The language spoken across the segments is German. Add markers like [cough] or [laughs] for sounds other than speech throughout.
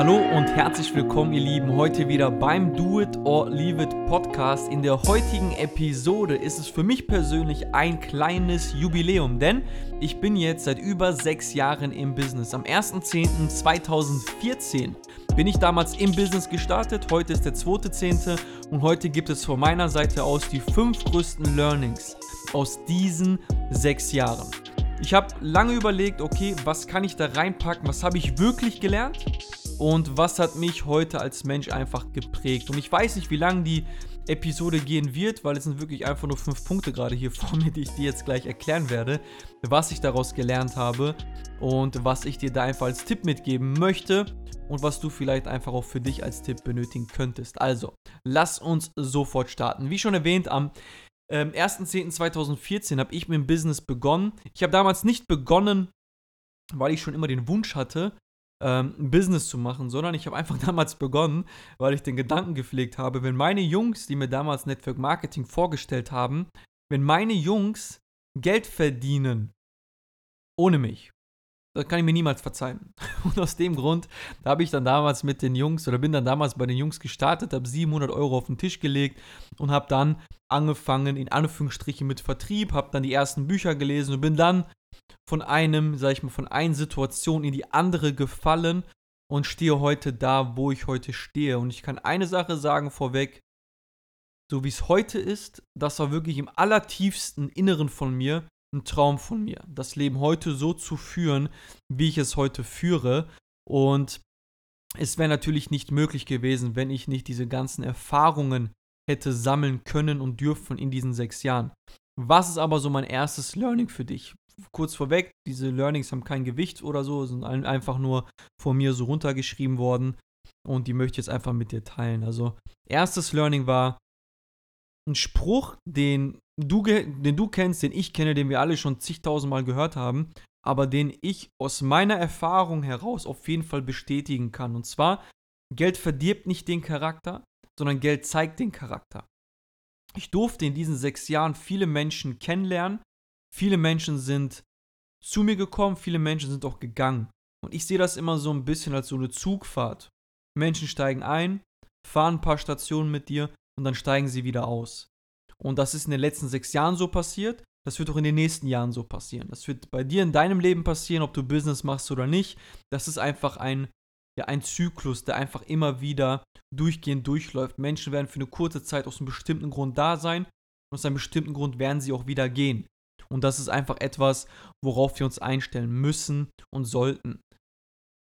Hallo und herzlich willkommen, ihr Lieben, heute wieder beim Do It or Leave It Podcast. In der heutigen Episode ist es für mich persönlich ein kleines Jubiläum, denn ich bin jetzt seit über sechs Jahren im Business. Am 1.10.2014 bin ich damals im Business gestartet, heute ist der 2.10. und heute gibt es von meiner Seite aus die fünf größten Learnings aus diesen sechs Jahren. Ich habe lange überlegt, okay, was kann ich da reinpacken, was habe ich wirklich gelernt und was hat mich heute als Mensch einfach geprägt. Und ich weiß nicht, wie lange die Episode gehen wird, weil es sind wirklich einfach nur fünf Punkte gerade hier [laughs] vor mir, die ich dir jetzt gleich erklären werde, was ich daraus gelernt habe und was ich dir da einfach als Tipp mitgeben möchte und was du vielleicht einfach auch für dich als Tipp benötigen könntest. Also, lass uns sofort starten. Wie schon erwähnt, am ähm, 1.10.2014 habe ich mit dem Business begonnen. Ich habe damals nicht begonnen, weil ich schon immer den Wunsch hatte, ähm, ein Business zu machen, sondern ich habe einfach [laughs] damals begonnen, weil ich den Gedanken gepflegt habe, wenn meine Jungs, die mir damals Network Marketing vorgestellt haben, wenn meine Jungs Geld verdienen ohne mich, das kann ich mir niemals verzeihen. [laughs] Und aus dem Grund habe ich dann damals mit den Jungs oder bin dann damals bei den Jungs gestartet, habe 700 Euro auf den Tisch gelegt und habe dann angefangen, in Anführungsstrichen mit Vertrieb, habe dann die ersten Bücher gelesen und bin dann von einem, sag ich mal, von einer Situation in die andere gefallen und stehe heute da, wo ich heute stehe. Und ich kann eine Sache sagen vorweg, so wie es heute ist, das war wirklich im allertiefsten Inneren von mir ein Traum von mir, das Leben heute so zu führen, wie ich es heute führe. Und es wäre natürlich nicht möglich gewesen, wenn ich nicht diese ganzen Erfahrungen hätte sammeln können und dürfen in diesen sechs Jahren. Was ist aber so mein erstes Learning für dich? Kurz vorweg, diese Learnings haben kein Gewicht oder so, sind einfach nur von mir so runtergeschrieben worden und die möchte ich jetzt einfach mit dir teilen. Also, erstes Learning war ein Spruch, den du, den du kennst, den ich kenne, den wir alle schon zigtausendmal gehört haben, aber den ich aus meiner Erfahrung heraus auf jeden Fall bestätigen kann. Und zwar, Geld verdirbt nicht den Charakter, sondern Geld zeigt den Charakter. Ich durfte in diesen sechs Jahren viele Menschen kennenlernen. Viele Menschen sind zu mir gekommen, viele Menschen sind auch gegangen. Und ich sehe das immer so ein bisschen als so eine Zugfahrt. Menschen steigen ein, fahren ein paar Stationen mit dir und dann steigen sie wieder aus. Und das ist in den letzten sechs Jahren so passiert. Das wird auch in den nächsten Jahren so passieren. Das wird bei dir in deinem Leben passieren, ob du Business machst oder nicht. Das ist einfach ein, ja, ein Zyklus, der einfach immer wieder durchgehend durchläuft. Menschen werden für eine kurze Zeit aus einem bestimmten Grund da sein und aus einem bestimmten Grund werden sie auch wieder gehen. Und das ist einfach etwas, worauf wir uns einstellen müssen und sollten.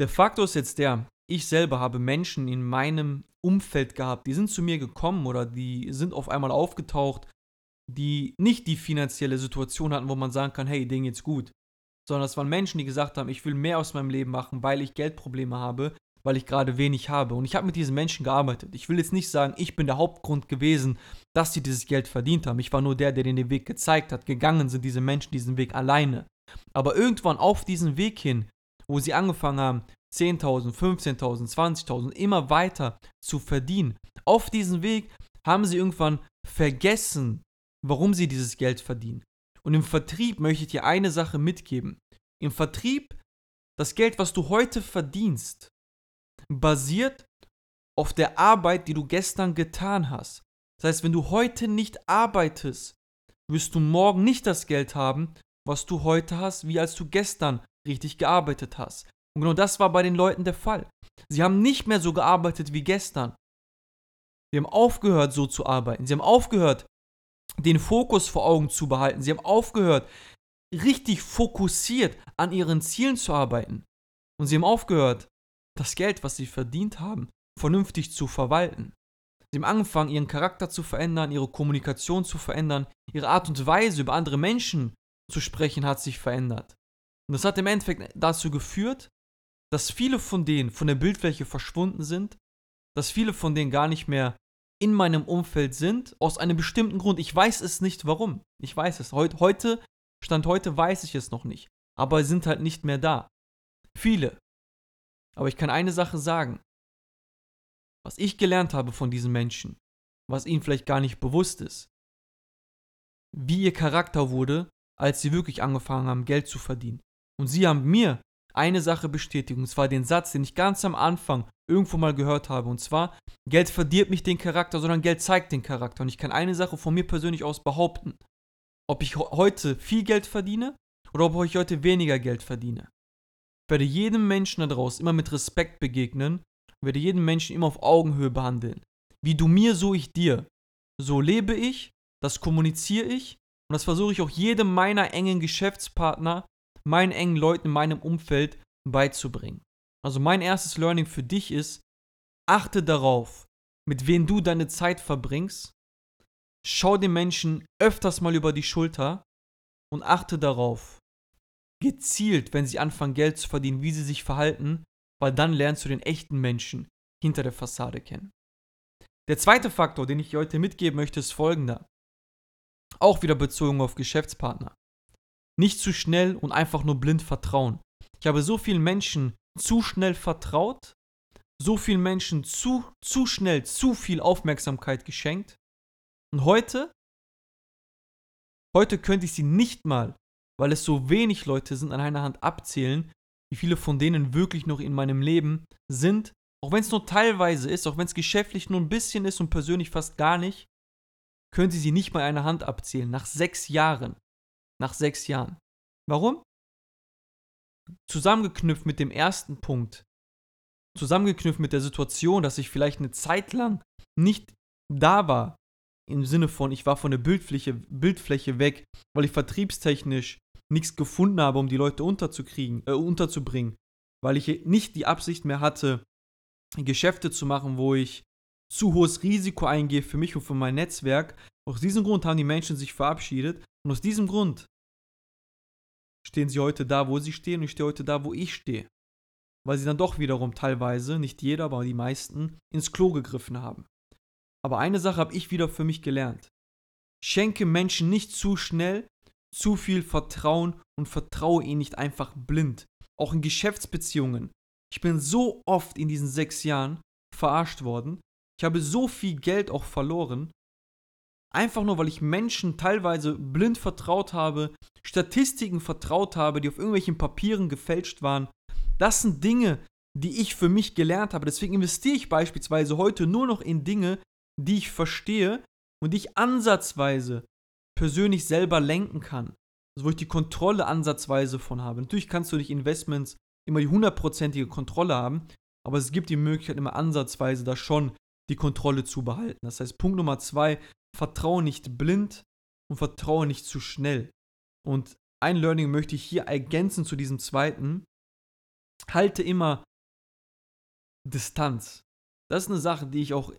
Der Faktor ist jetzt der, ich selber habe Menschen in meinem Umfeld gehabt, die sind zu mir gekommen oder die sind auf einmal aufgetaucht, die nicht die finanzielle Situation hatten, wo man sagen kann, hey, denen geht's gut. Sondern es waren Menschen, die gesagt haben, ich will mehr aus meinem Leben machen, weil ich Geldprobleme habe, weil ich gerade wenig habe. Und ich habe mit diesen Menschen gearbeitet. Ich will jetzt nicht sagen, ich bin der Hauptgrund gewesen, dass sie dieses Geld verdient haben. Ich war nur der, der denen den Weg gezeigt hat. Gegangen sind diese Menschen diesen Weg alleine. Aber irgendwann auf diesen Weg hin, wo sie angefangen haben, 10.000, 15.000, 20.000 immer weiter zu verdienen. Auf diesem Weg haben sie irgendwann vergessen, warum sie dieses Geld verdienen. Und im Vertrieb möchte ich dir eine Sache mitgeben. Im Vertrieb, das Geld, was du heute verdienst, basiert auf der Arbeit, die du gestern getan hast. Das heißt, wenn du heute nicht arbeitest, wirst du morgen nicht das Geld haben, was du heute hast, wie als du gestern richtig gearbeitet hast. Und genau das war bei den Leuten der Fall. Sie haben nicht mehr so gearbeitet wie gestern. Sie haben aufgehört, so zu arbeiten. Sie haben aufgehört, den Fokus vor Augen zu behalten. Sie haben aufgehört, richtig fokussiert an ihren Zielen zu arbeiten. Und sie haben aufgehört, das Geld, was sie verdient haben, vernünftig zu verwalten. Sie haben angefangen, ihren Charakter zu verändern, ihre Kommunikation zu verändern, ihre Art und Weise, über andere Menschen zu sprechen, hat sich verändert. Und das hat im Endeffekt dazu geführt, dass viele von denen von der Bildfläche verschwunden sind, dass viele von denen gar nicht mehr in meinem Umfeld sind, aus einem bestimmten Grund. Ich weiß es nicht warum. Ich weiß es. Heut, heute, Stand heute weiß ich es noch nicht. Aber sind halt nicht mehr da. Viele. Aber ich kann eine Sache sagen. Was ich gelernt habe von diesen Menschen, was ihnen vielleicht gar nicht bewusst ist, wie ihr Charakter wurde, als sie wirklich angefangen haben, Geld zu verdienen. Und sie haben mir eine Sache bestätigen. Und zwar den Satz, den ich ganz am Anfang irgendwo mal gehört habe. Und zwar, Geld verdient nicht den Charakter, sondern Geld zeigt den Charakter. Und ich kann eine Sache von mir persönlich aus behaupten. Ob ich heute viel Geld verdiene oder ob ich heute weniger Geld verdiene. Werde jedem Menschen da draußen immer mit Respekt begegnen. Werde jeden Menschen immer auf Augenhöhe behandeln. Wie du mir, so ich dir. So lebe ich, das kommuniziere ich und das versuche ich auch jedem meiner engen Geschäftspartner, meinen engen Leuten in meinem Umfeld beizubringen. Also mein erstes Learning für dich ist, achte darauf, mit wem du deine Zeit verbringst. Schau den Menschen öfters mal über die Schulter und achte darauf, gezielt, wenn sie anfangen Geld zu verdienen, wie sie sich verhalten, weil dann lernst du den echten Menschen hinter der Fassade kennen. Der zweite Faktor, den ich dir heute mitgeben möchte, ist folgender. Auch wieder bezogen auf Geschäftspartner. Nicht zu schnell und einfach nur blind vertrauen. Ich habe so vielen Menschen zu schnell vertraut, so vielen Menschen zu, zu schnell zu viel Aufmerksamkeit geschenkt. Und heute, heute könnte ich sie nicht mal, weil es so wenig Leute sind, an einer Hand abzählen, wie viele von denen wirklich noch in meinem Leben sind. Auch wenn es nur teilweise ist, auch wenn es geschäftlich nur ein bisschen ist und persönlich fast gar nicht, können Sie sie nicht mal eine Hand abzählen. Nach sechs Jahren. Nach sechs Jahren. Warum? Zusammengeknüpft mit dem ersten Punkt. Zusammengeknüpft mit der Situation, dass ich vielleicht eine Zeit lang nicht da war. Im Sinne von, ich war von der Bildfläche, Bildfläche weg, weil ich vertriebstechnisch nichts gefunden habe, um die Leute unterzukriegen, äh, unterzubringen. Weil ich nicht die Absicht mehr hatte, Geschäfte zu machen, wo ich zu hohes Risiko eingehe für mich und für mein Netzwerk. Aus diesem Grund haben die Menschen sich verabschiedet und aus diesem Grund stehen sie heute da, wo sie stehen und ich stehe heute da, wo ich stehe. Weil sie dann doch wiederum teilweise, nicht jeder, aber die meisten, ins Klo gegriffen haben. Aber eine Sache habe ich wieder für mich gelernt. Schenke Menschen nicht zu schnell zu viel Vertrauen und vertraue ihnen nicht einfach blind. Auch in Geschäftsbeziehungen. Ich bin so oft in diesen sechs Jahren verarscht worden, ich habe so viel Geld auch verloren, einfach nur weil ich Menschen teilweise blind vertraut habe, Statistiken vertraut habe, die auf irgendwelchen Papieren gefälscht waren. Das sind Dinge, die ich für mich gelernt habe. Deswegen investiere ich beispielsweise heute nur noch in Dinge, die ich verstehe und die ich ansatzweise persönlich selber lenken kann. Also wo ich die Kontrolle ansatzweise von habe. Natürlich kannst du nicht Investments immer die hundertprozentige Kontrolle haben, aber es gibt die Möglichkeit immer ansatzweise da schon die Kontrolle zu behalten. Das heißt, Punkt Nummer zwei, vertraue nicht blind und vertraue nicht zu schnell. Und ein Learning möchte ich hier ergänzen zu diesem zweiten. Halte immer Distanz. Das ist eine Sache, die ich auch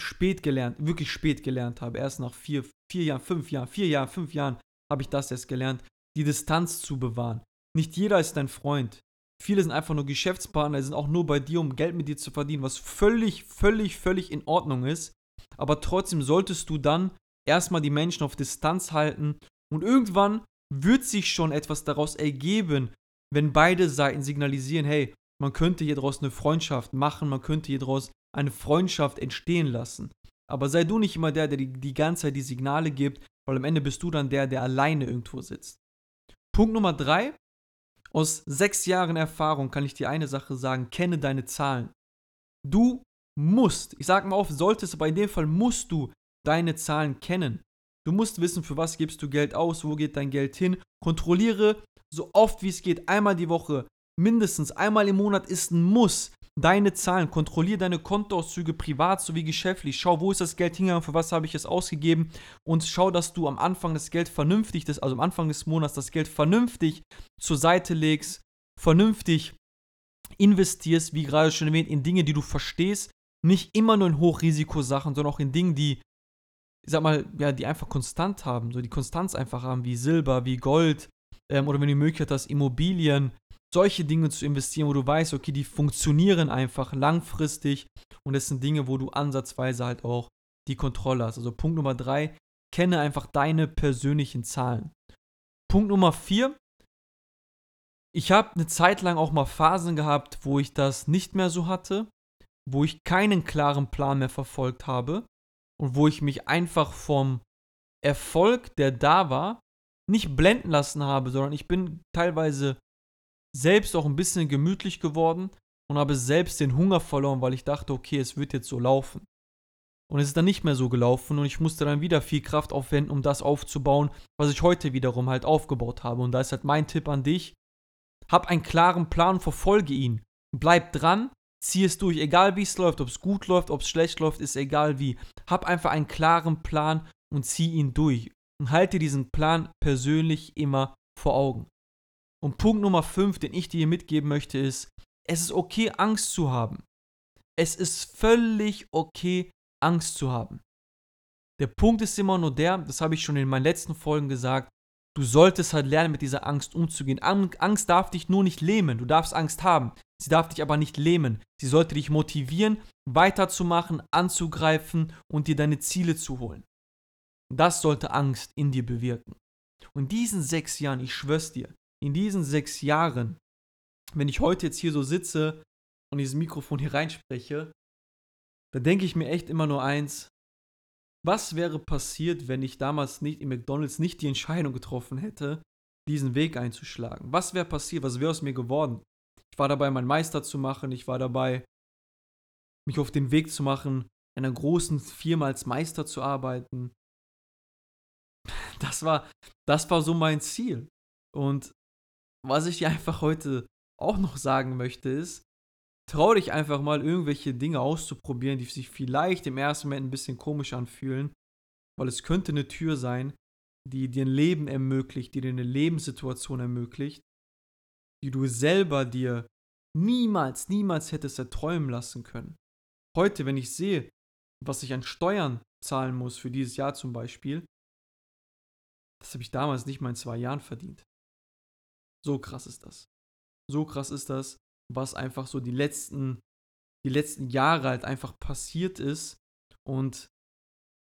spät gelernt, wirklich spät gelernt habe. Erst nach vier, vier Jahren, fünf Jahren, vier Jahren, fünf Jahren habe ich das erst gelernt, die Distanz zu bewahren. Nicht jeder ist dein Freund. Viele sind einfach nur Geschäftspartner, sind auch nur bei dir, um Geld mit dir zu verdienen, was völlig, völlig, völlig in Ordnung ist. Aber trotzdem solltest du dann erstmal die Menschen auf Distanz halten und irgendwann wird sich schon etwas daraus ergeben, wenn beide Seiten signalisieren, hey, man könnte hier draus eine Freundschaft machen, man könnte hier draus eine Freundschaft entstehen lassen. Aber sei du nicht immer der, der die, die ganze Zeit die Signale gibt, weil am Ende bist du dann der, der alleine irgendwo sitzt. Punkt Nummer drei, aus sechs Jahren Erfahrung kann ich dir eine Sache sagen, kenne deine Zahlen. Du musst, ich sage mal auf, solltest, aber in dem Fall musst du deine Zahlen kennen. Du musst wissen, für was gibst du Geld aus, wo geht dein Geld hin. Kontrolliere so oft wie es geht, einmal die Woche, mindestens einmal im Monat ist ein Muss deine Zahlen, kontrolliere deine Kontoauszüge privat sowie geschäftlich, schau, wo ist das Geld hingegangen, für was habe ich es ausgegeben. Und schau, dass du am Anfang das Geld vernünftig, das, also am Anfang des Monats das Geld vernünftig zur Seite legst, vernünftig investierst, wie gerade schon erwähnt, in Dinge, die du verstehst, nicht immer nur in Hochrisikosachen, sondern auch in Dingen, die, ich sag mal, ja, die einfach konstant haben, so die Konstanz einfach haben, wie Silber, wie Gold, ähm, oder wenn du die Möglichkeit hast, Immobilien, solche Dinge zu investieren, wo du weißt, okay, die funktionieren einfach langfristig und das sind Dinge, wo du ansatzweise halt auch die Kontrolle hast. Also Punkt Nummer drei, kenne einfach deine persönlichen Zahlen. Punkt Nummer vier, ich habe eine Zeit lang auch mal Phasen gehabt, wo ich das nicht mehr so hatte, wo ich keinen klaren Plan mehr verfolgt habe und wo ich mich einfach vom Erfolg, der da war, nicht blenden lassen habe, sondern ich bin teilweise selbst auch ein bisschen gemütlich geworden und habe selbst den Hunger verloren, weil ich dachte, okay, es wird jetzt so laufen. Und es ist dann nicht mehr so gelaufen und ich musste dann wieder viel Kraft aufwenden, um das aufzubauen, was ich heute wiederum halt aufgebaut habe. Und da ist halt mein Tipp an dich. Hab einen klaren Plan, verfolge ihn. Bleib dran, zieh es durch, egal wie es läuft, ob es gut läuft, ob es schlecht läuft, ist egal wie. Hab einfach einen klaren Plan und zieh ihn durch. Und halte diesen Plan persönlich immer vor Augen. Und Punkt Nummer 5, den ich dir mitgeben möchte, ist, es ist okay, Angst zu haben. Es ist völlig okay, Angst zu haben. Der Punkt ist immer nur der, das habe ich schon in meinen letzten Folgen gesagt, du solltest halt lernen, mit dieser Angst umzugehen. Angst darf dich nur nicht lähmen, du darfst Angst haben. Sie darf dich aber nicht lähmen. Sie sollte dich motivieren, weiterzumachen, anzugreifen und dir deine Ziele zu holen. Das sollte Angst in dir bewirken. Und in diesen sechs Jahren, ich schwör's dir, in diesen sechs Jahren, wenn ich heute jetzt hier so sitze und dieses Mikrofon hier reinspreche, da denke ich mir echt immer nur eins, was wäre passiert, wenn ich damals nicht in McDonald's nicht die Entscheidung getroffen hätte, diesen Weg einzuschlagen? Was wäre passiert? Was wäre aus mir geworden? Ich war dabei, meinen Meister zu machen. Ich war dabei, mich auf den Weg zu machen, in einer großen Firma als Meister zu arbeiten. Das war, das war so mein Ziel. Und was ich dir einfach heute auch noch sagen möchte, ist, trau dich einfach mal irgendwelche Dinge auszuprobieren, die sich vielleicht im ersten Moment ein bisschen komisch anfühlen, weil es könnte eine Tür sein, die dir ein Leben ermöglicht, die dir eine Lebenssituation ermöglicht, die du selber dir niemals, niemals hättest erträumen lassen können. Heute, wenn ich sehe, was ich an Steuern zahlen muss für dieses Jahr zum Beispiel, das habe ich damals nicht mal in zwei Jahren verdient. So krass ist das. So krass ist das, was einfach so die letzten, die letzten Jahre halt einfach passiert ist. Und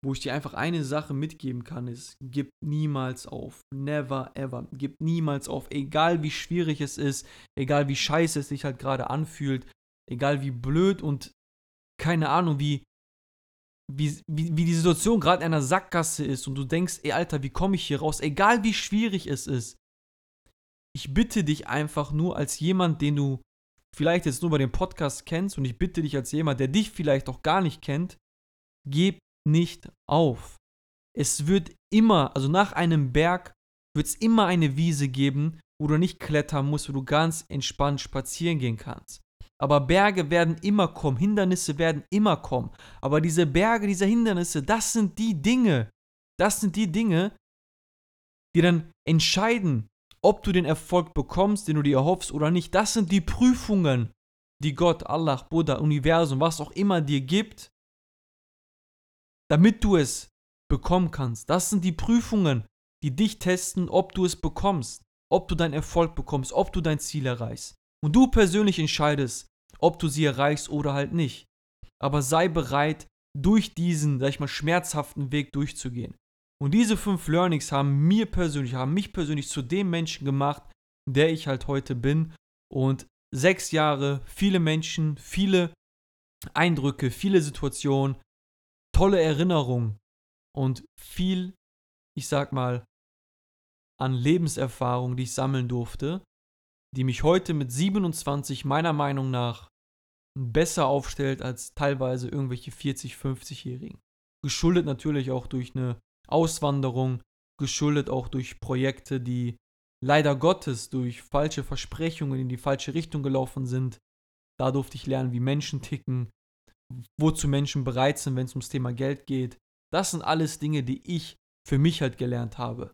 wo ich dir einfach eine Sache mitgeben kann, ist, gib niemals auf. Never ever. Gib niemals auf. Egal wie schwierig es ist, egal wie scheiße es sich halt gerade anfühlt, egal wie blöd und keine Ahnung, wie, wie, wie, wie die Situation gerade in einer Sackgasse ist und du denkst, ey Alter, wie komme ich hier raus? Egal wie schwierig es ist, ich bitte dich einfach nur als jemand, den du vielleicht jetzt nur bei dem Podcast kennst und ich bitte dich als jemand, der dich vielleicht auch gar nicht kennt, gib nicht auf. Es wird immer, also nach einem Berg wird es immer eine Wiese geben, wo du nicht klettern musst, wo du ganz entspannt spazieren gehen kannst. Aber Berge werden immer kommen, Hindernisse werden immer kommen. Aber diese Berge, diese Hindernisse, das sind die Dinge, das sind die Dinge, die dann entscheiden, ob du den Erfolg bekommst, den du dir erhoffst oder nicht. Das sind die Prüfungen, die Gott, Allah, Buddha, Universum, was auch immer dir gibt, damit du es bekommen kannst. Das sind die Prüfungen, die dich testen, ob du es bekommst, ob du deinen Erfolg bekommst, ob du dein Ziel erreichst. Und du persönlich entscheidest, ob du sie erreichst oder halt nicht. Aber sei bereit, durch diesen, sag ich mal, schmerzhaften Weg durchzugehen. Und diese fünf Learnings haben mir persönlich, haben mich persönlich zu dem Menschen gemacht, der ich halt heute bin. Und sechs Jahre, viele Menschen, viele Eindrücke, viele Situationen, tolle Erinnerungen und viel, ich sag mal, an Lebenserfahrung, die ich sammeln durfte, die mich heute mit 27 meiner Meinung nach besser aufstellt als teilweise irgendwelche 40, 50-Jährigen. Geschuldet natürlich auch durch eine Auswanderung, geschuldet auch durch Projekte, die leider Gottes durch falsche Versprechungen in die falsche Richtung gelaufen sind. Da durfte ich lernen, wie Menschen ticken, wozu Menschen bereit sind, wenn es ums Thema Geld geht. Das sind alles Dinge, die ich für mich halt gelernt habe.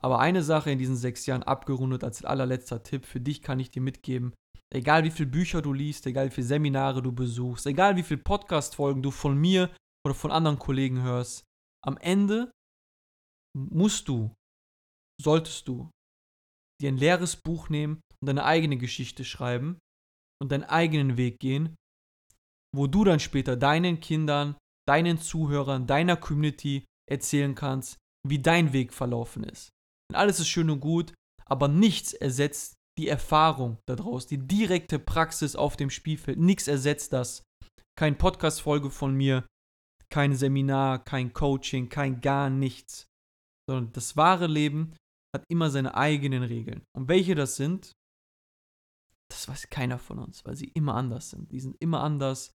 Aber eine Sache in diesen sechs Jahren abgerundet als allerletzter Tipp für dich kann ich dir mitgeben. Egal wie viele Bücher du liest, egal wie viele Seminare du besuchst, egal wie viele Podcast-Folgen du von mir oder von anderen Kollegen hörst, am Ende musst du, solltest du dir ein leeres Buch nehmen und deine eigene Geschichte schreiben und deinen eigenen Weg gehen, wo du dann später deinen Kindern, deinen Zuhörern, deiner Community erzählen kannst, wie dein Weg verlaufen ist. Und alles ist schön und gut, aber nichts ersetzt die Erfahrung daraus, die direkte Praxis auf dem Spielfeld. Nichts ersetzt das. Kein Podcast-Folge von mir, kein Seminar, kein Coaching, kein gar nichts. Sondern das wahre Leben hat immer seine eigenen Regeln. Und welche das sind, Das weiß keiner von uns, weil sie immer anders sind. Die sind immer anders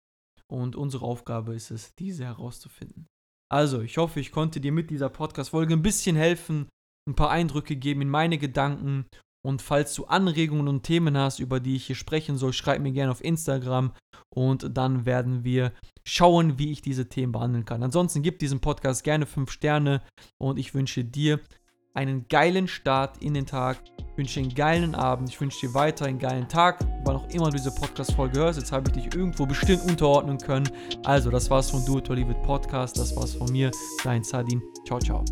und unsere Aufgabe ist es, diese herauszufinden. Also, ich hoffe, ich konnte dir mit dieser Podcast-Folge ein bisschen helfen, ein paar Eindrücke geben in meine Gedanken. Und falls du Anregungen und Themen hast, über die ich hier sprechen soll, schreib mir gerne auf Instagram und dann werden wir schauen, wie ich diese Themen behandeln kann. Ansonsten gib diesem Podcast gerne 5 Sterne und ich wünsche dir einen geilen Start in den Tag. Ich wünsche dir einen geilen Abend. Ich wünsche dir weiter einen geilen Tag, wann auch immer du diese Podcast-Folge hörst. Jetzt habe ich dich irgendwo bestimmt unterordnen können. Also, das war's von Do It or Leave It Podcast. Das war's von mir, dein Sadin. Ciao, ciao.